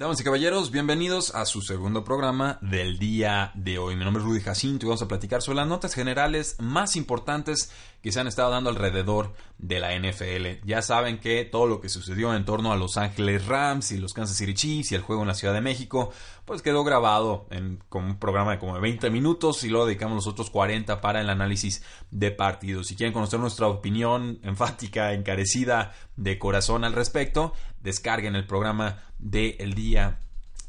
Damas y caballeros, bienvenidos a su segundo programa del día de hoy. Mi nombre es Rudy Jacinto y vamos a platicar sobre las notas generales más importantes que se han estado dando alrededor de la NFL. Ya saben que todo lo que sucedió en torno a Los Ángeles Rams y los Kansas City Chiefs y el juego en la Ciudad de México, pues quedó grabado en con un programa de como 20 minutos y luego dedicamos los otros 40 para el análisis de partidos. Si quieren conocer nuestra opinión enfática, encarecida de corazón al respecto, descarguen el programa del día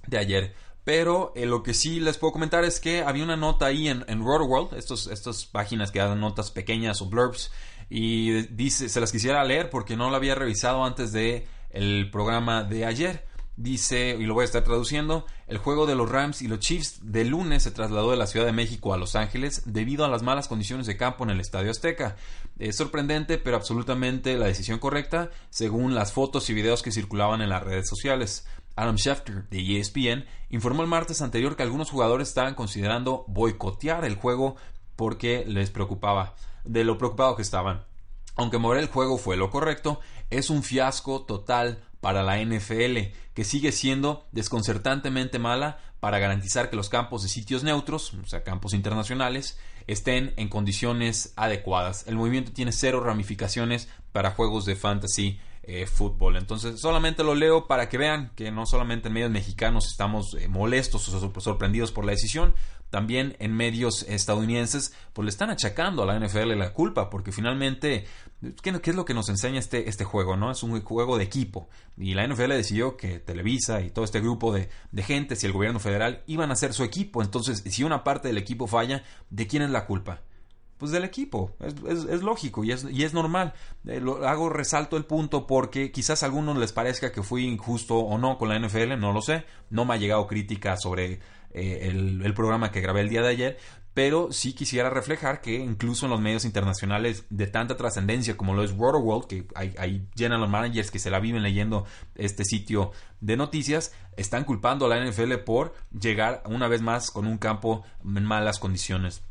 de ayer. Pero eh, lo que sí les puedo comentar es que había una nota ahí en, en Rotoworld, estos, estas páginas que dan notas pequeñas o blurbs, y dice, se las quisiera leer porque no lo había revisado antes de el programa de ayer. Dice, y lo voy a estar traduciendo, el juego de los Rams y los Chiefs de lunes se trasladó de la Ciudad de México a Los Ángeles debido a las malas condiciones de campo en el Estadio Azteca. Es sorprendente, pero absolutamente la decisión correcta, según las fotos y videos que circulaban en las redes sociales. Adam Schefter de ESPN informó el martes anterior que algunos jugadores estaban considerando boicotear el juego porque les preocupaba, de lo preocupado que estaban. Aunque mover el juego fue lo correcto, es un fiasco total para la NFL, que sigue siendo desconcertantemente mala para garantizar que los campos de sitios neutros, o sea, campos internacionales, estén en condiciones adecuadas. El movimiento tiene cero ramificaciones para juegos de fantasy eh, fútbol. Entonces, solamente lo leo para que vean que no solamente en medios mexicanos estamos eh, molestos o sorprendidos por la decisión, también en medios estadounidenses, pues le están achacando a la NFL la culpa, porque finalmente, ¿qué, es lo que nos enseña este, este juego? ¿no? Es un juego de equipo. Y la NFL decidió que Televisa y todo este grupo de, de gente y el gobierno federal iban a ser su equipo. Entonces, si una parte del equipo falla, ¿de quién es la culpa? Pues del equipo. Es, lógico y es, y es normal. Eh, lo, hago, resalto el punto porque quizás a algunos les parezca que fui injusto o no con la NFL, no lo sé. No me ha llegado crítica sobre eh, el, programa que grabé el día de ayer, pero sí quisiera reflejar que incluso en los medios internacionales de tanta trascendencia como lo es World, que hay, hay, general managers que se la viven leyendo este sitio de noticias, están culpando a la NFL por llegar una vez más con un campo en malas condiciones.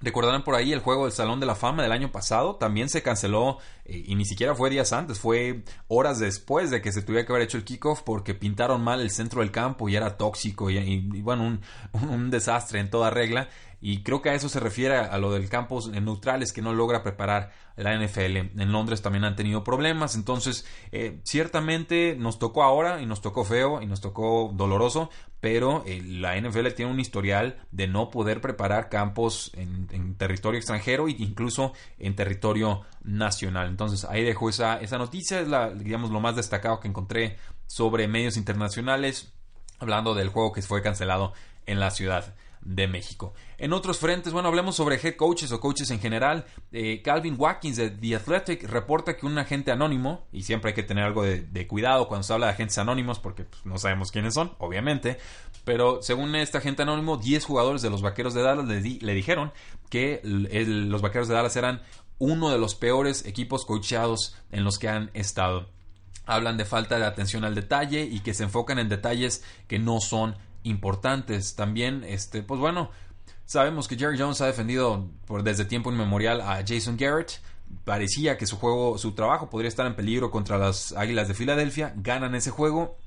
Recordarán por ahí el juego del Salón de la Fama del año pasado, también se canceló y ni siquiera fue días antes, fue horas después de que se tuviera que haber hecho el kickoff porque pintaron mal el centro del campo y era tóxico y, bueno, un, un, desastre en toda regla. Y creo que a eso se refiere a lo del campo neutrales que no logra preparar la NFL. En Londres también han tenido problemas. Entonces, eh, ciertamente nos tocó ahora y nos tocó feo y nos tocó doloroso. Pero eh, la NFL tiene un historial de no poder preparar campos en, territorio extranjero e incluso en territorio nacional. Entonces ahí dejo esa, esa noticia. Es digamos, lo más destacado que encontré sobre medios internacionales hablando del juego que fue cancelado en la ciudad de México. En otros frentes, bueno, hablemos sobre head coaches o coaches en general. Eh, Calvin Watkins de The Athletic reporta que un agente anónimo, y siempre hay que tener algo de, cuidado cuando se habla de agentes anónimos porque pues, no sabemos quiénes son, obviamente, pero según este agente anónimo, 10 jugadores de los Vaqueros de Dallas le, dijeron que los Vaqueros de Dallas eran uno de los peores equipos coacheados en los que han estado hablan de falta de atención al detalle y que se enfocan en detalles que no son importantes. También, este, pues bueno, sabemos que Jerry Jones ha defendido por, desde tiempo inmemorial a Jason Garrett. Parecía que su juego, su trabajo podría estar en peligro contra las Águilas de Filadelfia. Ganan ese juego.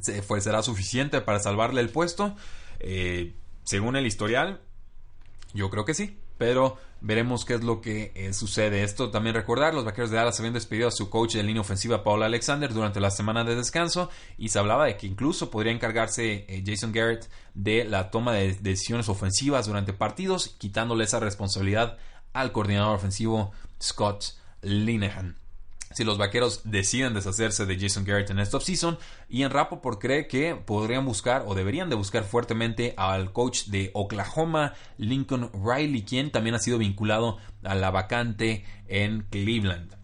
Se, fue, será suficiente para salvarle el puesto. Eh, según el historial, yo creo que sí pero veremos qué es lo que eh, sucede. Esto también recordar, los vaqueros de Dallas habían despedido a su coach de línea ofensiva, Paul Alexander, durante la semana de descanso y se hablaba de que incluso podría encargarse eh, Jason Garrett de la toma de decisiones ofensivas durante partidos, quitándole esa responsabilidad al coordinador ofensivo Scott Linehan. Si los vaqueros deciden deshacerse de Jason Garrett en esta offseason. Y en Rappaport cree que podrían buscar o deberían de buscar fuertemente al coach de Oklahoma, Lincoln Riley, quien también ha sido vinculado a la vacante en Cleveland.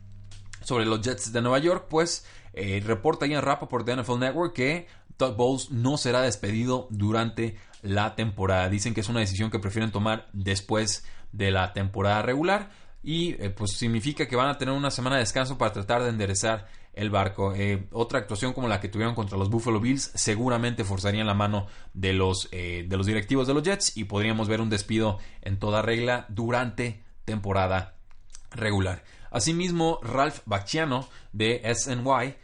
Sobre los Jets de Nueva York, pues eh, reporta en Rappaport de NFL Network que Todd Bowles no será despedido durante la temporada. Dicen que es una decisión que prefieren tomar después de la temporada regular y eh, pues significa que van a tener una semana de descanso para tratar de enderezar el barco. Eh, otra actuación como la que tuvieron contra los Buffalo Bills seguramente forzarían la mano de los, eh, de los directivos de los Jets y podríamos ver un despido en toda regla durante temporada regular. Asimismo, Ralph Bacciano de SNY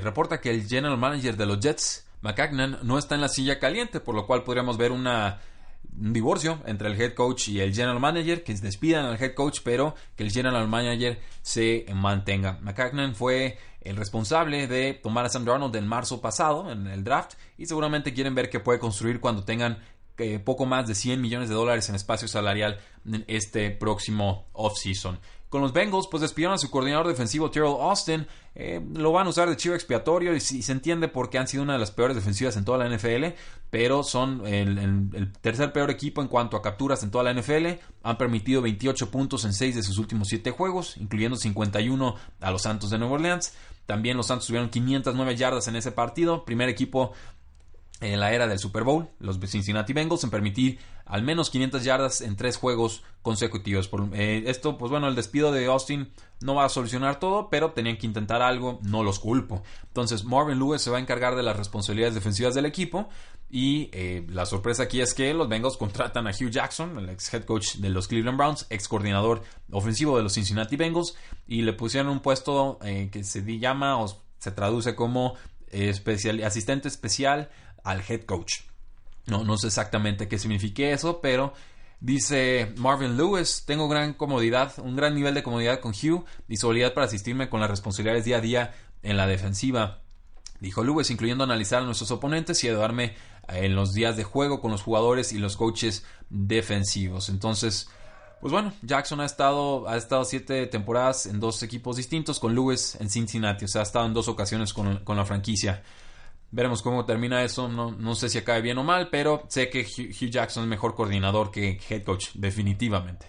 reporta que el general manager de los Jets, McCagnan, no está en la silla caliente, por lo cual podríamos ver una un divorcio entre el head coach y el general manager, que despidan al head coach, pero que el general manager se mantenga. McCagnan fue el responsable de tomar a Sam Darnold en marzo pasado en el draft y seguramente quieren ver qué puede construir cuando tengan eh, poco más de 100 millones de dólares en espacio salarial en este próximo offseason. Con los Bengals, pues despidieron a su coordinador defensivo Terrell Austin. Eh, lo van a usar de chivo expiatorio y, se entiende porque han sido una de las peores defensivas en toda la NFL, pero son el, tercer peor equipo en cuanto a capturas en toda la NFL. Han permitido 28 puntos en 6 de sus últimos 7 juegos, incluyendo 51 a los Santos de Nueva Orleans. También los Santos tuvieron 509 yardas en ese partido. Primer equipo en la era del Super Bowl, los Cincinnati Bengals en permitir al menos 500 yardas en tres juegos consecutivos. Eh, esto, pues bueno, el despido de Austin no va a solucionar todo, pero tenían que intentar algo, no los culpo. Entonces, Marvin Lewis se va a encargar de las responsabilidades defensivas del equipo. Y eh, la sorpresa aquí es que los Bengals contratan a Hugh Jackson, el ex head coach de los Cleveland Browns, ex coordinador ofensivo de los Cincinnati Bengals, y le pusieron un puesto eh, que se llama o se traduce como asistente especial al head coach. No, no sé exactamente qué signifique eso, pero dice Marvin Lewis, tengo gran comodidad, un gran nivel de comodidad con Hugh y solidez para asistirme con las responsabilidades día a día en la defensiva. Dijo Lewis, incluyendo analizar a nuestros oponentes y ayudarme en los días de juego con los jugadores y los coaches defensivos. Entonces, pues bueno, Jackson ha estado, ha estado siete temporadas en dos equipos distintos con Lewis en Cincinnati. O sea, ha estado en dos ocasiones con, con la franquicia. Veremos cómo termina eso. No, no sé si acabe bien o mal, pero sé que Hugh Jackson es mejor coordinador que head coach, definitivamente.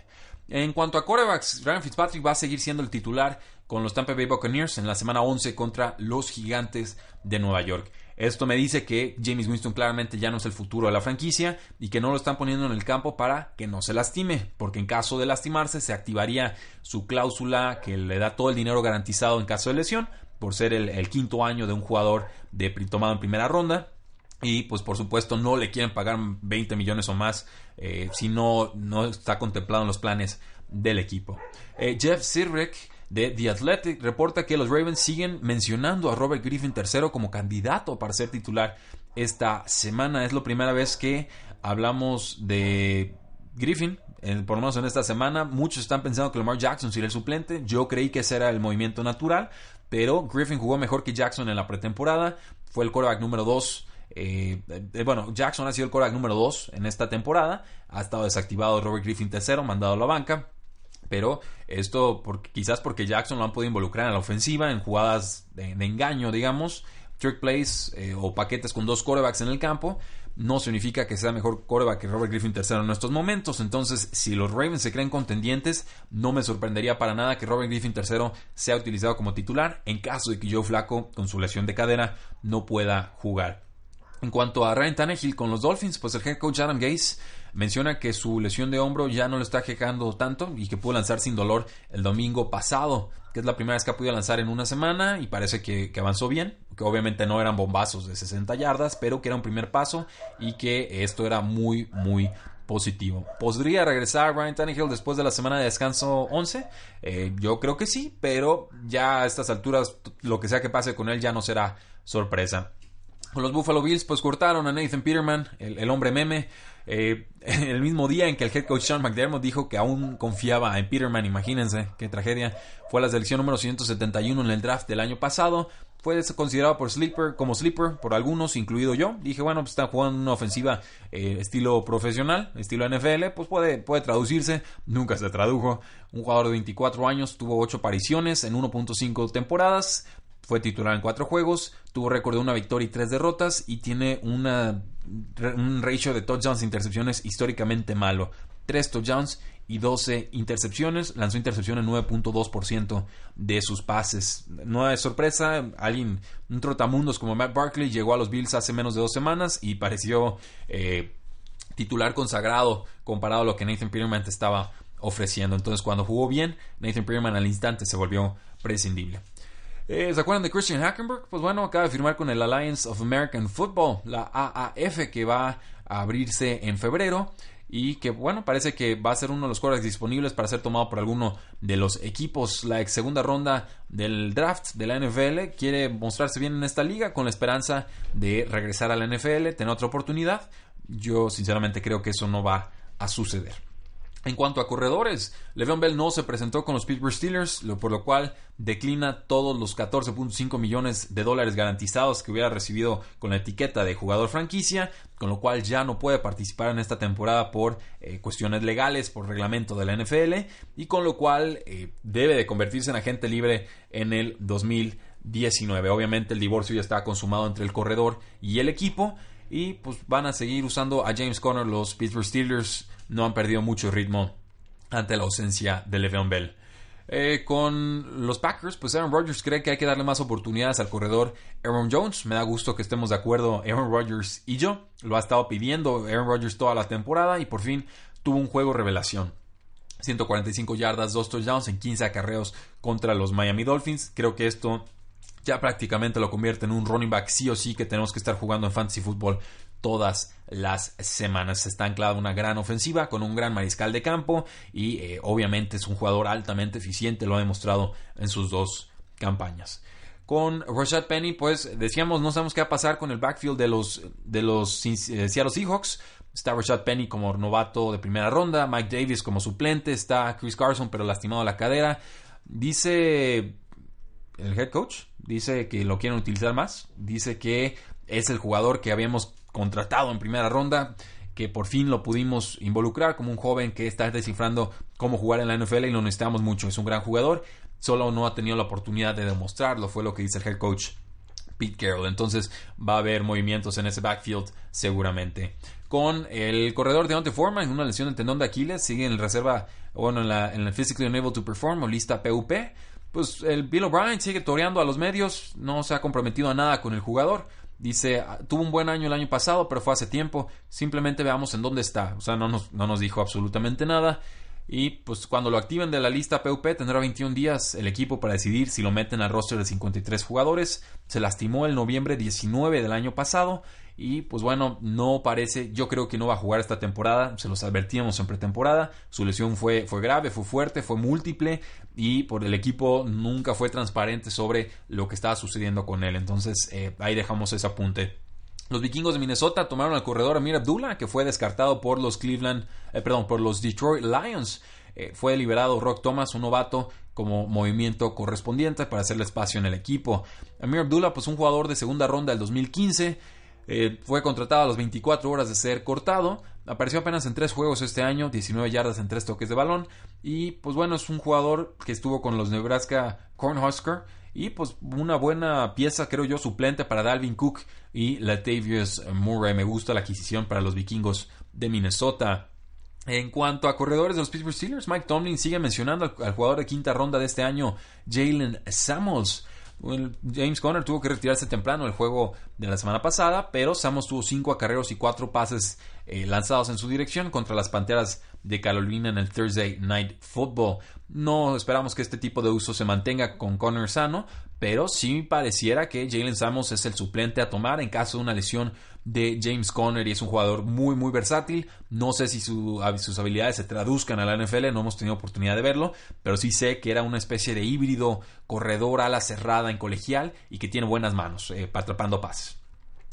En cuanto a quarterbacks, Ryan Fitzpatrick va a seguir siendo el titular con los Tampa Bay Buccaneers en la semana 11 contra los Gigantes de Nueva York. Esto me dice que James Winston claramente ya no es el futuro de la franquicia y que no lo están poniendo en el campo para que no se lastime, porque en caso de lastimarse se activaría su cláusula que le da todo el dinero garantizado en caso de lesión, por ser el, quinto año de un jugador de, tomado en primera ronda. Y pues por supuesto no le quieren pagar 20 millones o más eh, si no, no está contemplado en los planes del equipo. Eh, Jeff Sirrick de The Athletic reporta que los Ravens siguen mencionando a Robert Griffin III como candidato para ser titular esta semana. Es la primera vez que hablamos de Griffin, por lo menos en esta semana. Muchos están pensando que Lamar Jackson sería el suplente. Yo creí que ese era el movimiento natural. Pero Griffin jugó mejor que Jackson en la pretemporada. Fue el quarterback número 2. Eh, eh, bueno, Jackson ha sido el quarterback número 2 en esta temporada. Ha estado desactivado Robert Griffin tercero, mandado a la banca. Pero esto quizás porque Jackson lo han podido involucrar en la ofensiva, en jugadas de, engaño, digamos, trick plays eh, o paquetes con dos quarterbacks en el campo no significa que sea mejor coreback que Robert Griffin III en estos momentos. Entonces, si los Ravens se creen contendientes, no me sorprendería para nada que Robert Griffin III sea utilizado como titular en caso de que Joe Flaco, con su lesión de cadera, no pueda jugar. En cuanto a Ryan Tannehill con los Dolphins, pues el head coach Adam Gase menciona que su lesión de hombro ya no lo está quejando tanto y que pudo lanzar sin dolor el domingo pasado, que es la primera vez que ha podido lanzar en una semana y parece que, avanzó bien, que obviamente no eran bombazos de 60 yardas, pero que era un primer paso y que esto era muy, muy positivo. ¿Podría regresar Ryan Tannehill después de la semana de descanso 11? Eh, yo creo que sí, pero ya a estas alturas lo que sea que pase con él ya no será sorpresa. Los Buffalo Bills pues cortaron a Nathan Peterman, el, hombre meme. Eh, el mismo día en que el head coach Sean McDermott dijo que aún confiaba en Peterman, imagínense qué tragedia, fue la selección número 171 en el draft del año pasado fue considerado por sleeper, como sleeper por algunos, incluido yo. Dije, bueno, pues está jugando una ofensiva eh, estilo profesional, estilo NFL, pues puede, puede traducirse. Nunca se tradujo. Un jugador de 24 años tuvo 8 apariciones en 1.5 temporadas. Fue titular en 4 juegos, tuvo récord de una victoria y 3 derrotas y tiene un ratio de touchdowns e intercepciones históricamente malo. 3 touchdowns y 12 intercepciones. Lanzó intercepción en 9.2% de sus pases. No es sorpresa, alguien, un trotamundos como Matt Barkley llegó a los Bills hace menos de dos semanas y pareció eh, titular consagrado comparado a lo que Nathan Peterman estaba ofreciendo. Entonces, cuando jugó bien, Nathan Peterman al instante se volvió prescindible. Eh, ¿Se acuerdan de Christian Hackenberg? Pues bueno, acaba de firmar con el Alliance of American Football, la AAF, que va a abrirse en febrero y que bueno, parece que va a ser uno de los quarterbacks disponibles para ser tomado por alguno de los equipos. La ex segunda ronda del draft de la NFL quiere mostrarse bien en esta liga con la esperanza de regresar a la NFL, tener otra oportunidad. Yo sinceramente creo que eso no va a suceder. En cuanto a corredores, Le'Veon Bell no se presentó con los Pittsburgh Steelers, por lo cual declina todos los 14.5 millones de dólares garantizados que hubiera recibido con la etiqueta de jugador franquicia, con lo cual ya no puede participar en esta temporada por eh, cuestiones legales, por reglamento de la NFL, y con lo cual eh, debe de convertirse en agente libre en el 2019. Obviamente el divorcio ya está consumado entre el corredor y el equipo, y pues van a seguir usando a James Conner los Pittsburgh Steelers no han perdido mucho ritmo ante la ausencia de Le'Veon Bell. Eh, con los Packers, pues Aaron Rodgers cree que hay que darle más oportunidades al corredor Aaron Jones. Me da gusto que estemos de acuerdo Aaron Rodgers y yo. Lo ha estado pidiendo Aaron Rodgers toda la temporada y por fin tuvo un juego revelación. 145 yardas, 2 touchdowns en 15 acarreos contra los Miami Dolphins. Creo que esto ya prácticamente lo convierte en un running back sí o sí que tenemos que estar jugando en fantasy football todas las semanas. Está anclada una gran ofensiva con un gran mariscal de campo y eh, obviamente es un jugador altamente eficiente, lo ha demostrado en sus dos campañas. Con Rashad Penny, pues decíamos, no sabemos qué va a pasar con el backfield de los, de los eh, Seattle Seahawks. Está Rashad Penny como novato de primera ronda, Mike Davis como suplente, está Chris Carson pero lastimado la cadera. Dice el head coach, dice que lo quieren utilizar más, dice que es el jugador que habíamos contratado en primera ronda, que por fin lo pudimos involucrar como un joven que está descifrando cómo jugar en la NFL y lo necesitamos mucho. Es un gran jugador, solo no ha tenido la oportunidad de demostrarlo, fue lo que dice el head coach Pete Carroll. Entonces va a haber movimientos en ese backfield seguramente. Con el corredor de Ante Forma en una lesión de tendón de Aquiles, sigue en reserva, bueno, en, la, en el Physically Unable to Perform o lista PUP. Pues el Bill O'Brien sigue toreando a los medios, no se ha comprometido a nada con el jugador. Dice, ah, tuvo un buen año el año pasado, pero fue hace tiempo. Simplemente veamos en dónde está. O sea, no nos, no nos dijo absolutamente nada. Y pues cuando lo activen de la lista PUP tendrá 21 días el equipo para decidir si lo meten al roster de 53 jugadores. Se lastimó el noviembre 19 del año pasado y pues bueno, no parece, yo creo que no va a jugar esta temporada, se los advertíamos en pretemporada, su lesión fue, fue grave, fue fuerte, fue múltiple y por el equipo nunca fue transparente sobre lo que estaba sucediendo con él. Entonces eh, ahí dejamos ese apunte. Los vikingos de Minnesota tomaron al corredor Amir Abdullah, que fue descartado por los Cleveland, eh, perdón, por los Detroit Lions. Eh, fue liberado Rock Thomas, un novato, como movimiento correspondiente para hacerle espacio en el equipo. Amir Abdullah, pues un jugador de segunda ronda del 2015, eh, fue contratado a las 24 horas de ser cortado. Apareció apenas en tres juegos este año, 19 yardas en tres toques de balón. Y pues bueno, es un jugador que estuvo con los Nebraska Cornhusker. Y pues una buena pieza, creo yo, suplente para Dalvin Cook y Latavius Murray. Me gusta la adquisición para los vikingos de Minnesota. En cuanto a corredores de los Pittsburgh Steelers, Mike Tomlin sigue mencionando al, jugador de quinta ronda de este año, Jalen Samuels. James Conner tuvo que retirarse temprano el juego de la semana pasada, pero Samos tuvo 5 acarreos y 4 pases eh, lanzados en su dirección contra las Panteras de Carolina en el Thursday Night Football. No esperamos que este tipo de uso se mantenga con Conner sano, pero sí pareciera que Jalen Samos es el suplente a tomar en caso de una lesión de James Conner y es un jugador muy muy versátil. No sé si sus habilidades se traduzcan a la NFL, no hemos tenido oportunidad de verlo, pero sí sé que era una especie de híbrido corredor a la cerrada en colegial y que tiene buenas manos eh, atrapando pases.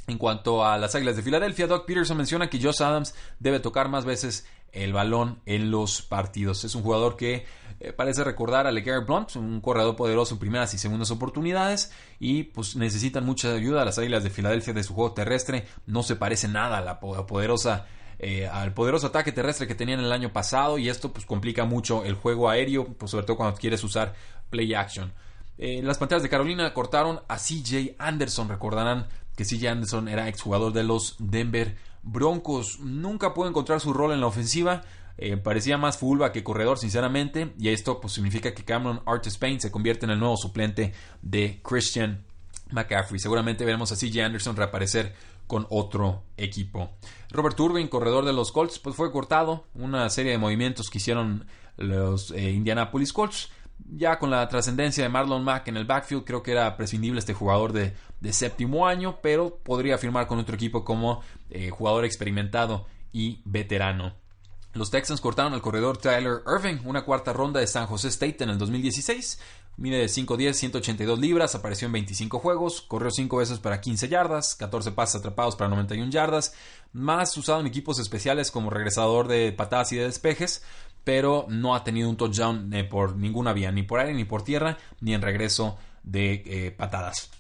En cuanto a las Águilas de Filadelfia, Doug Peterson menciona que Josh Adams debe tocar más veces el balón en los partidos. Es un jugador que eh, parece recordar a LeGarrette Blunt, un corredor poderoso en primeras y segundas oportunidades y pues necesitan mucha ayuda. Las Águilas de Filadelfia de su juego terrestre no se parece nada a la poderosa eh, al poderoso ataque terrestre que tenían el año pasado y esto pues complica mucho el juego aéreo, pues sobre todo cuando quieres usar play action. Eh, las Panteras de Carolina cortaron a CJ Anderson, recordarán que CJ Anderson era exjugador de los Denver Broncos. Nunca pudo encontrar su rol en la ofensiva. Eh, parecía más fullback que corredor, sinceramente. Y esto pues, significa que Cameron Artis Payne se convierte en el nuevo suplente de Christian McCaffrey. Seguramente veremos a CJ Anderson reaparecer con otro equipo. Robert Turbin, corredor de los Colts, pues fue cortado. Una serie de movimientos que hicieron los eh, Indianapolis Colts. Ya con la trascendencia de Marlon Mack en el backfield, creo que era prescindible este jugador de, séptimo año, pero podría firmar con otro equipo como eh, jugador experimentado y veterano. Los Texans cortaron al corredor Tyler Irving, una cuarta ronda de San José State en el 2016. Mide 5'10, 182 libras, apareció en 25 juegos, corrió 5 veces para 15 yardas, 14 pases atrapados para 91 yardas, más usado en equipos especiales como regresador de patadas y de despejes, pero no ha tenido un touchdown eh, por ninguna vía, ni por aire, ni por tierra, ni en regreso de eh, patadas.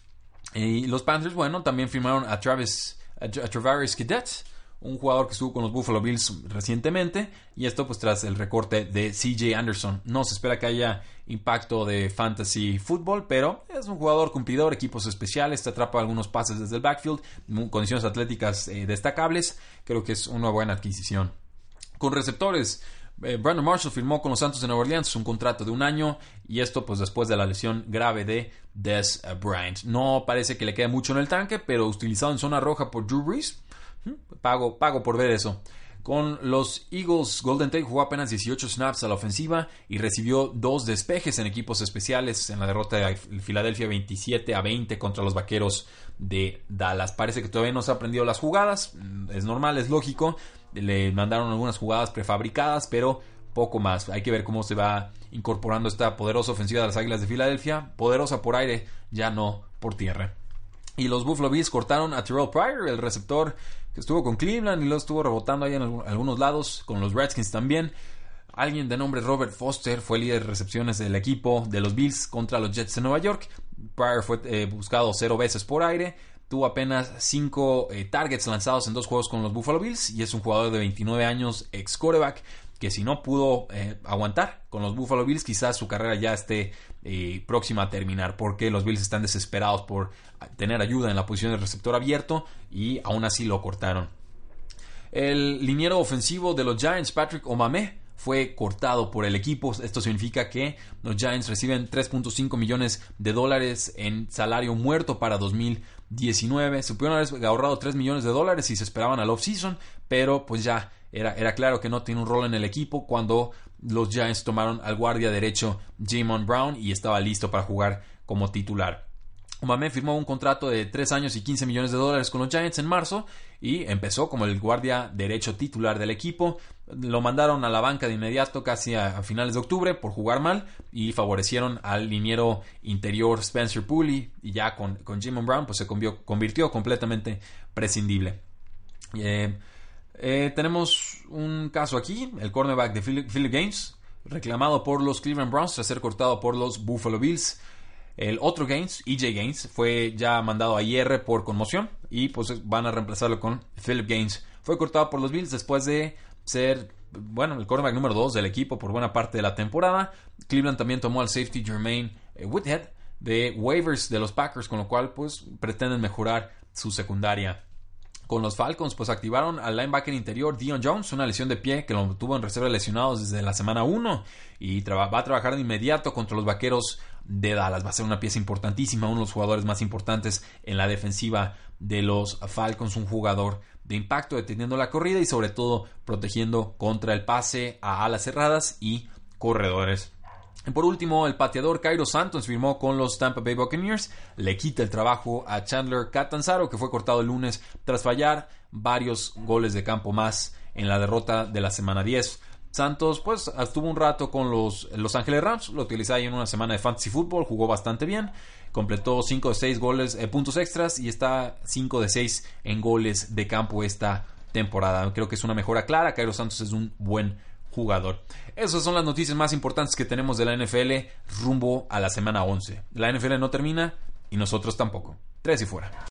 Y los Panthers, bueno, también firmaron a Travis, a, Travaris Cadet, un jugador que estuvo con los Buffalo Bills recientemente, y esto pues tras el recorte de CJ Anderson. No se espera que haya impacto de fantasy fútbol, pero es un jugador cumplidor, equipos especiales, te atrapa algunos pases desde el backfield, condiciones atléticas eh, destacables, creo que es una buena adquisición. Con receptores, eh, Brandon Marshall firmó con los Santos de Nueva Orleans un contrato de un año y esto pues después de la lesión grave de Des Bryant. No parece que le quede mucho en el tanque, pero utilizado en zona roja por Drew Brees, Pago, pago por ver eso. Con los Eagles, Golden Tate jugó apenas 18 snaps a la ofensiva y recibió dos despejes en equipos especiales en la derrota de Filadelfia 27 a 20 contra los Vaqueros de Dallas. Parece que todavía no se ha aprendido las jugadas, mm, es normal, es lógico. Le mandaron algunas jugadas prefabricadas, pero poco más. Hay que ver cómo se va incorporando esta poderosa ofensiva de las Águilas de Filadelfia. Poderosa por aire, ya no por tierra. Y los Buffalo Bills cortaron a Terrell Pryor, el receptor que estuvo con Cleveland y lo estuvo rebotando ahí en algunos lados, con los Redskins también. Alguien de nombre Robert Foster fue líder de recepciones del equipo de los Bills contra los Jets de Nueva York. Pryor fue eh, buscado cero veces por aire tuvo apenas 5 eh, targets lanzados en dos juegos con los Buffalo Bills y es un jugador de 29 años, ex coreback, que si no pudo eh, aguantar con los Buffalo Bills, quizás su carrera ya esté eh, próxima a terminar, porque los Bills están desesperados por tener ayuda en la posición de receptor abierto y aún así lo cortaron. El liniero ofensivo de los Giants, Patrick Omame, fue cortado por el equipo. Esto significa que los Giants reciben 3.5 millones de dólares en salario muerto para 2020. 19. Supieron haber ahorrado 3 millones de dólares si se esperaban al offseason, pero pues ya era, era, claro que no tiene un rol en el equipo cuando los Giants tomaron al guardia derecho Jamon Brown y estaba listo para jugar como titular. Mame firmó un contrato de 3 años y 15 millones de dólares con los Giants en marzo y empezó como el guardia derecho titular del equipo. Lo mandaron a la banca de inmediato casi a, finales de octubre por jugar mal y favorecieron al liniero interior Spencer Pooley y ya con, con Brown pues se convirtió, completamente prescindible. Eh, eh, tenemos un caso aquí, el cornerback de Philip Gaines, reclamado por los Cleveland Browns tras ser cortado por los Buffalo Bills. El otro Gaines, EJ Gaines, fue ya mandado a IR por conmoción y pues van a reemplazarlo con Philip Gaines. Fue cortado por los Bills después de ser, bueno, el cornerback número 2 del equipo por buena parte de la temporada. Cleveland también tomó al safety Jermaine eh, Whithead de waivers de los Packers, con lo cual pues pretenden mejorar su secundaria con los Falcons, pues activaron al linebacker interior Dion Jones, una lesión de pie que lo tuvo en reserva lesionados desde la semana 1 y va a trabajar de inmediato contra los vaqueros de Dallas. Va a ser una pieza importantísima, uno de los jugadores más importantes en la defensiva de los Falcons, un jugador de impacto deteniendo la corrida y sobre todo protegiendo contra el pase a alas cerradas y corredores. Y por último, el pateador Cairo Santos firmó con los Tampa Bay Buccaneers. Le quita el trabajo a Chandler Catanzaro, que fue cortado el lunes tras fallar varios goles de campo más en la derrota de la semana 10. Santos, pues, estuvo un rato con los Los Ángeles Rams, lo utilizaba ahí en una semana de fantasy fútbol, jugó bastante bien. completó 5 de 6 goles, eh, puntos extras y está 5 de 6 en goles de campo esta temporada. Creo que es una mejora clara. Cairo Santos es un buen jugador. Esas son las noticias más importantes que tenemos de la NFL rumbo a la semana 11. La NFL no termina y nosotros tampoco. Tres y fuera.